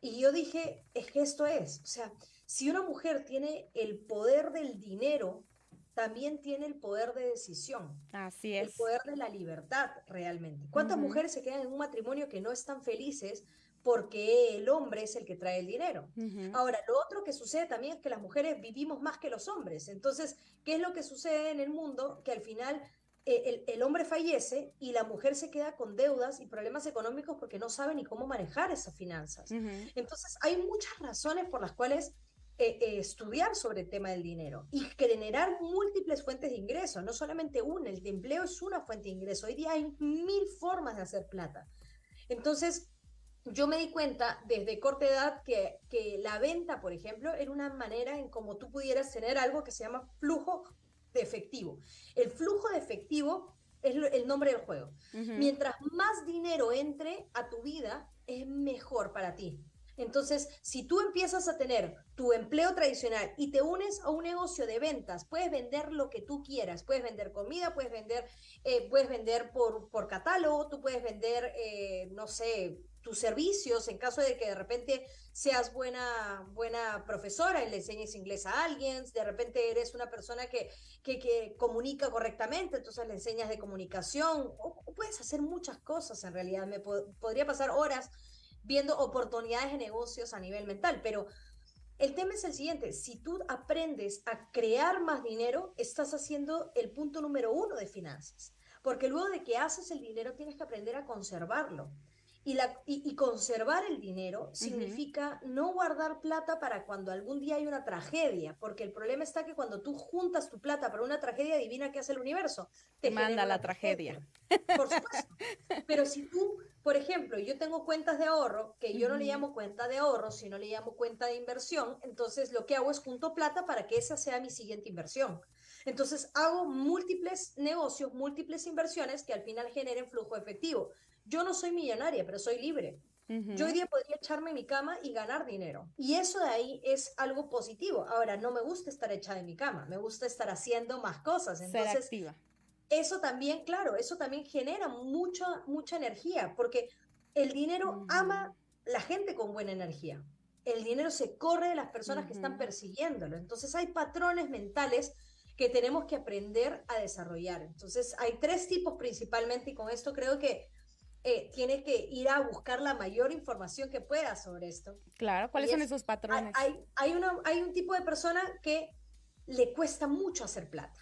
Y yo dije, es que esto es, o sea, si una mujer tiene el poder del dinero, también tiene el poder de decisión. Así es. El poder de la libertad, realmente. ¿Cuántas mujeres se quedan en un matrimonio que no están felices porque el hombre es el que trae el dinero? Ahora, lo otro que sucede también es que las mujeres vivimos más que los hombres. Entonces, ¿qué es lo que sucede en el mundo? Que al final eh, el, hombre fallece y la mujer se queda con deudas y problemas económicos porque no sabe ni cómo manejar esas finanzas. Entonces, hay muchas razones por las cuales eh, eh, estudiar sobre el tema del dinero y generar múltiples fuentes de ingreso, no solamente una, el empleo es una fuente de ingreso, hoy día hay mil formas de hacer plata. Entonces, yo me di cuenta desde corta edad que, que la venta, por ejemplo, era una manera en cómo tú pudieras tener algo que se llama flujo de efectivo. El flujo de efectivo es el nombre del juego. Mientras más dinero entre a tu vida, es mejor para ti. Entonces, si tú empiezas a tener tu empleo tradicional y te unes a un negocio de ventas, puedes vender lo que tú quieras, puedes vender comida, puedes vender, eh, puedes vender por, por catálogo, tú puedes vender, eh, no sé, tus servicios. En caso de que de repente seas buena, buena profesora y le enseñes inglés a alguien, de repente eres una persona que, que, comunica correctamente, entonces le enseñas de comunicación, o, puedes hacer muchas cosas en realidad, me podría pasar horas viendo oportunidades de negocios a nivel mental, pero el tema es el siguiente, si tú aprendes a crear más dinero, estás haciendo el punto número uno de finanzas, porque luego de que haces el dinero tienes que aprender a conservarlo. Y, la, y, conservar el dinero significa no guardar plata para cuando algún día hay una tragedia, porque el problema está que cuando tú juntas tu plata para una tragedia, adivina qué hace el universo. Te manda la tragedia. Por supuesto. Pero si tú, por ejemplo, yo tengo cuentas de ahorro, que yo no le llamo cuenta de ahorro, sino le llamo cuenta de inversión, entonces lo que hago es junto plata para que esa sea mi siguiente inversión. Entonces hago múltiples negocios, múltiples inversiones que al final generen flujo efectivo. Yo no soy millonaria, pero soy libre. Yo hoy día podría echarme en mi cama y ganar dinero. Y eso de ahí es algo positivo. Ahora, no me gusta estar echada en mi cama, me gusta estar haciendo más cosas. Entonces, eso también, claro, eso también genera mucha, mucha energía, porque el dinero ama la gente con buena energía. El dinero se corre de las personas que están persiguiéndolo. Entonces hay patrones mentales que tenemos que aprender a desarrollar. Entonces hay tres tipos principalmente y con esto creo que eh, tiene que ir a buscar la mayor información que pueda sobre esto. Claro, ¿cuáles son esos patrones? Hay, hay, hay un tipo de persona que le cuesta mucho hacer plata.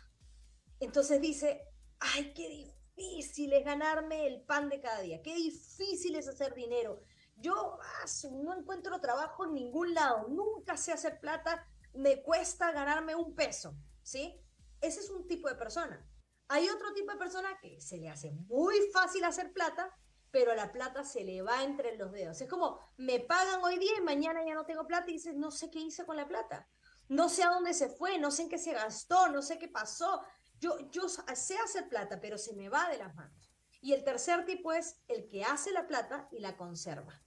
Entonces dice, ay, qué difícil es ganarme el pan de cada día, qué difícil es hacer dinero. Yo ah, no encuentro trabajo en ningún lado, nunca sé hacer plata, me cuesta ganarme un peso, ¿sí? Ese es un tipo de persona. Hay otro tipo de persona que se le hace muy fácil hacer plata, pero la plata se le va entre los dedos. Es como, me pagan hoy día y mañana ya no tengo plata y dices, no sé qué hice con la plata. No sé a dónde se fue, no sé en qué se gastó, no sé qué pasó. Yo, yo sé hacer plata, pero se me va de las manos. Y el tercer tipo es el que hace la plata y la conserva.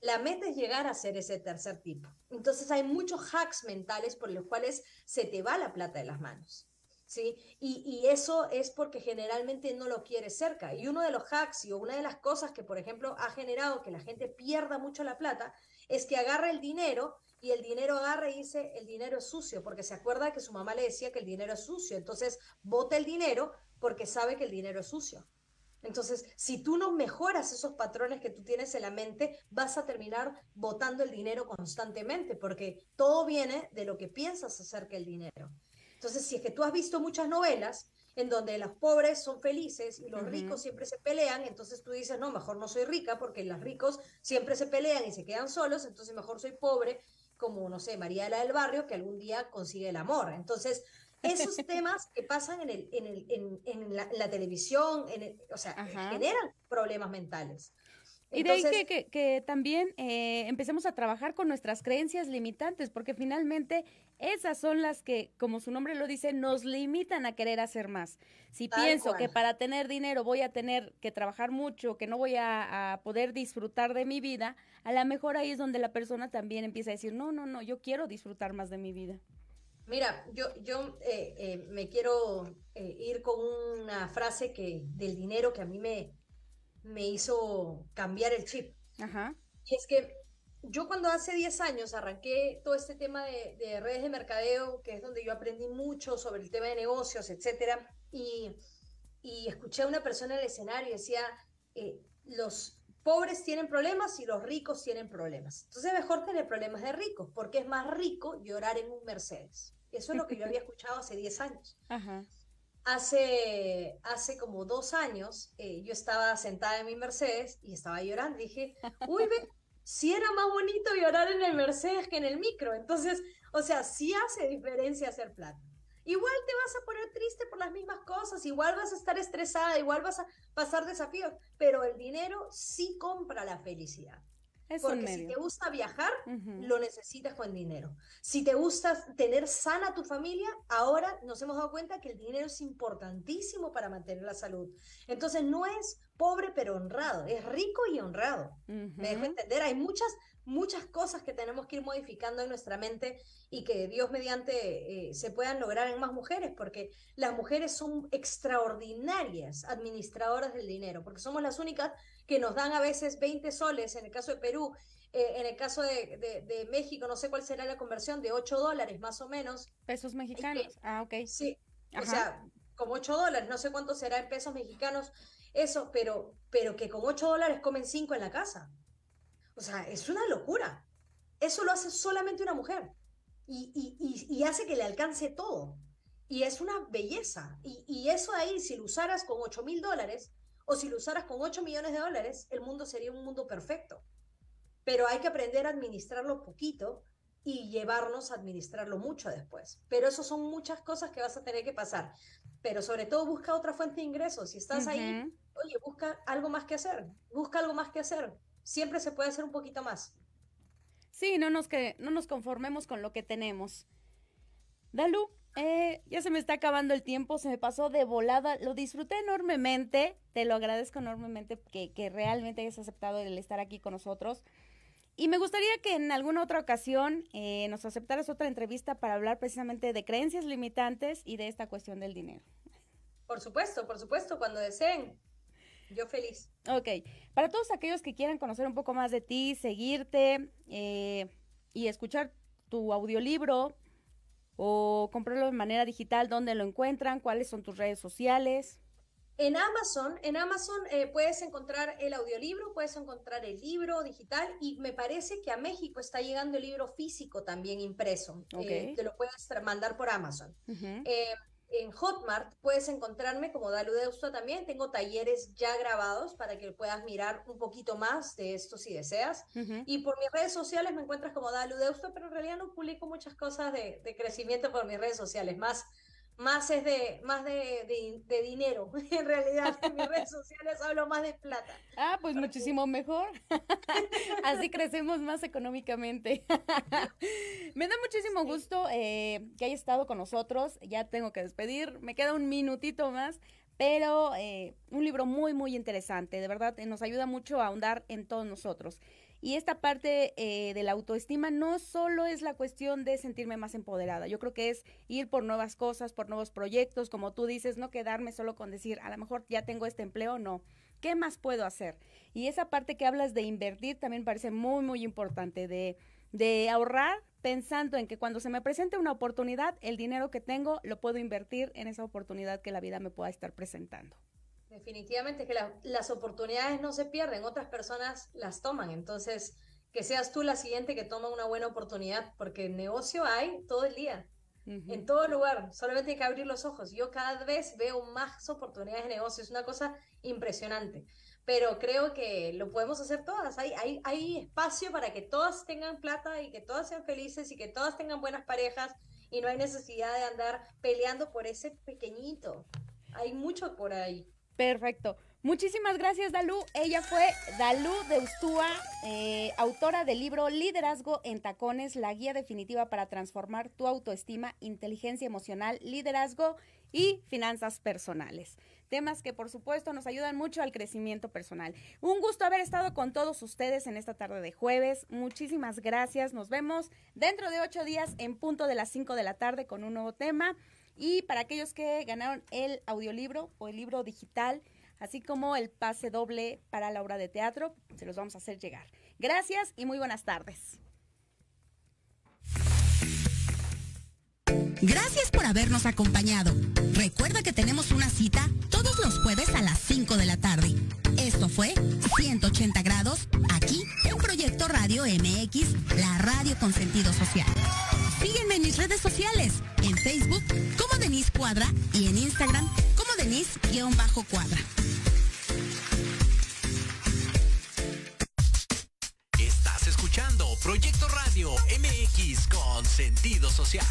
La meta es llegar a ser ese tercer tipo. Entonces hay muchos hacks mentales por los cuales se te va la plata de las manos. ¿Sí? Y, eso es porque generalmente no lo quieres cerca. Y uno de los hacks y una de las cosas que, por ejemplo, ha generado que la gente pierda mucho la plata es que agarra el dinero y el dinero agarra y dice, el dinero es sucio, porque se acuerda que su mamá le decía que el dinero es sucio. Entonces, bota el dinero porque sabe que el dinero es sucio. Entonces, si tú no mejoras esos patrones que tú tienes en la mente, vas a terminar botando el dinero constantemente, porque todo viene de lo que piensas acerca del dinero. Entonces, si es que tú has visto muchas novelas en donde los pobres son felices y los ricos siempre se pelean, entonces tú dices, no, mejor no soy rica porque los ricos siempre se pelean y se quedan solos, entonces mejor soy pobre, como, no sé, María la del Barrio, que algún día consigue el amor. Entonces, esos temas que pasan en, el, en, el, en, la, televisión, en o sea, generan problemas mentales. Y de ahí que, que, también eh, empecemos a trabajar con nuestras creencias limitantes, porque finalmente esas son las que, como su nombre lo dice, nos limitan a querer hacer más. Si pienso que para tener dinero voy a tener que trabajar mucho, que no voy a, poder disfrutar de mi vida, a lo mejor ahí es donde la persona también empieza a decir, no, no, no, yo quiero disfrutar más de mi vida. Mira, yo, yo eh, eh, me quiero ir con una frase que del dinero que a mí me, me hizo cambiar el chip. Ajá. Y es que yo cuando hace 10 años arranqué todo este tema de, redes de mercadeo, que es donde yo aprendí mucho sobre el tema de negocios, etcétera, y, y escuché a una persona en el escenario y decía, eh, los pobres tienen problemas y los ricos tienen problemas. Entonces mejor tener problemas de ricos, porque es más rico llorar en un Mercedes. Eso es lo que yo había escuchado hace 10 años. Ajá. Hace, hace como dos años eh, yo estaba sentada en mi Mercedes y estaba llorando. Dije, uy, ve, si era más bonito llorar en el Mercedes que en el micro. Entonces, o sea, sí hace diferencia hacer plata. Igual te vas a poner triste por las mismas cosas, igual vas a estar estresada, igual vas a pasar desafíos, pero el dinero sí compra la felicidad. Porque si te gusta viajar, lo necesitas con dinero. Si te gusta tener sana tu familia, ahora nos hemos dado cuenta que el dinero es importantísimo para mantener la salud. Entonces no es pobre pero honrado, es rico y honrado. Me dejo entender, hay muchas, muchas cosas que tenemos que ir modificando en nuestra mente y que Dios mediante eh, se puedan lograr en más mujeres, porque las mujeres son extraordinarias administradoras del dinero, porque somos las únicas que nos dan a veces 20 soles, en el caso de Perú, eh, en el caso de, México, no sé cuál será la conversión, de 8 dólares más o menos. Pesos mexicanos, ah, ok. Sí, o sea, como 8 dólares, no sé cuánto será en pesos mexicanos eso, pero, pero que con 8 dólares comen 5 en la casa. O sea, es una locura. Eso lo hace solamente una mujer y, y, hace que le alcance todo. Y es una belleza. Y, eso ahí, si lo usaras con 8 mil dólares o si lo usaras con 8 millones de dólares, el mundo sería un mundo perfecto. Pero hay que aprender a administrarlo poquito y llevarnos a administrarlo mucho después. Pero eso son muchas cosas que vas a tener que pasar. Pero sobre todo busca otra fuente de ingresos. Si estás ahí, oye, busca algo más que hacer. Busca algo más que hacer. Siempre se puede hacer un poquito más. Sí, no nos, que, no nos conformemos con lo que tenemos. Dalu, eh, ya se me está acabando el tiempo, se me pasó de volada, lo disfruté enormemente, te lo agradezco enormemente que, que realmente hayas aceptado el estar aquí con nosotros. Y me gustaría que en alguna otra ocasión eh, nos aceptaras otra entrevista para hablar precisamente de creencias limitantes y de esta cuestión del dinero. Por supuesto, por supuesto, cuando deseen. Yo feliz. Ok. Para todos aquellos que quieran conocer un poco más de ti, seguirte eh, y escuchar tu audiolibro o comprarlo de manera digital, ¿dónde lo encuentran? ¿Cuáles son tus redes sociales? En Amazon, en Amazon eh, puedes encontrar el audiolibro, puedes encontrar el libro digital y me parece que a México está llegando el libro físico también impreso. Eh, te lo puedes mandar por Amazon. Eh, en Hotmart puedes encontrarme como Dalu Deusto también. Tengo talleres ya grabados para que puedas mirar un poquito más de esto si deseas. Y por mis redes sociales me encuentras como Dalu Deusto, pero en realidad no publico muchas cosas de, de crecimiento por mis redes sociales, más más es de, más de, de, dinero. En realidad, en mis redes sociales hablo más de plata. Ah, pues muchísimo mejor. Así crecemos más económicamente. Me da muchísimo gusto eh, que haya estado con nosotros. Ya tengo que despedir. Me queda un minutito más. Pero eh, un libro muy, muy interesante. De verdad, nos ayuda mucho a ahondar en todos nosotros. Y esta parte eh, de la autoestima no solo es la cuestión de sentirme más empoderada, yo creo que es ir por nuevas cosas, por nuevos proyectos, como tú dices, no quedarme solo con decir, a lo mejor ya tengo este empleo, no. ¿Qué más puedo hacer? Y esa parte que hablas de invertir también parece muy, muy importante, de, de ahorrar pensando en que cuando se me presente una oportunidad, el dinero que tengo lo puedo invertir en esa oportunidad que la vida me pueda estar presentando. Definitivamente que las oportunidades no se pierden, otras personas las toman. Entonces, que seas tú la siguiente que toma una buena oportunidad, porque negocio hay todo el día, en todo lugar. Solamente hay que abrir los ojos. Yo cada vez veo más oportunidades de negocio. Es una cosa impresionante. Pero creo que lo podemos hacer todas. Hay, hay, hay espacio para que todas tengan plata y que todas sean felices y que todas tengan buenas parejas y no hay necesidad de andar peleando por ese pequeñito. Hay mucho por ahí. Perfecto. Muchísimas gracias, Dalú. Ella fue Dalú de Ustúa, eh, autora del libro Liderazgo en Tacones, la guía definitiva para transformar tu autoestima, inteligencia emocional, liderazgo y finanzas personales. Temas que, por supuesto, nos ayudan mucho al crecimiento personal. Un gusto haber estado con todos ustedes en esta tarde de jueves. Muchísimas gracias. Nos vemos dentro de ocho días en punto de las cinco de la tarde con un nuevo tema. Y para aquellos que ganaron el audiolibro o el libro digital, así como el pase doble para la obra de teatro, se los vamos a hacer llegar. Gracias y muy buenas tardes. Gracias por habernos acompañado. Recuerda que tenemos una cita todos los jueves a las 5 de la tarde. Esto fue 180 grados aquí en Proyecto Radio MX, la radio con sentido social. Sígueme en mis redes sociales, en Facebook como Denise Cuadra y en Instagram como Denise-Cuadra. Estás escuchando Proyecto Radio MX con sentido social.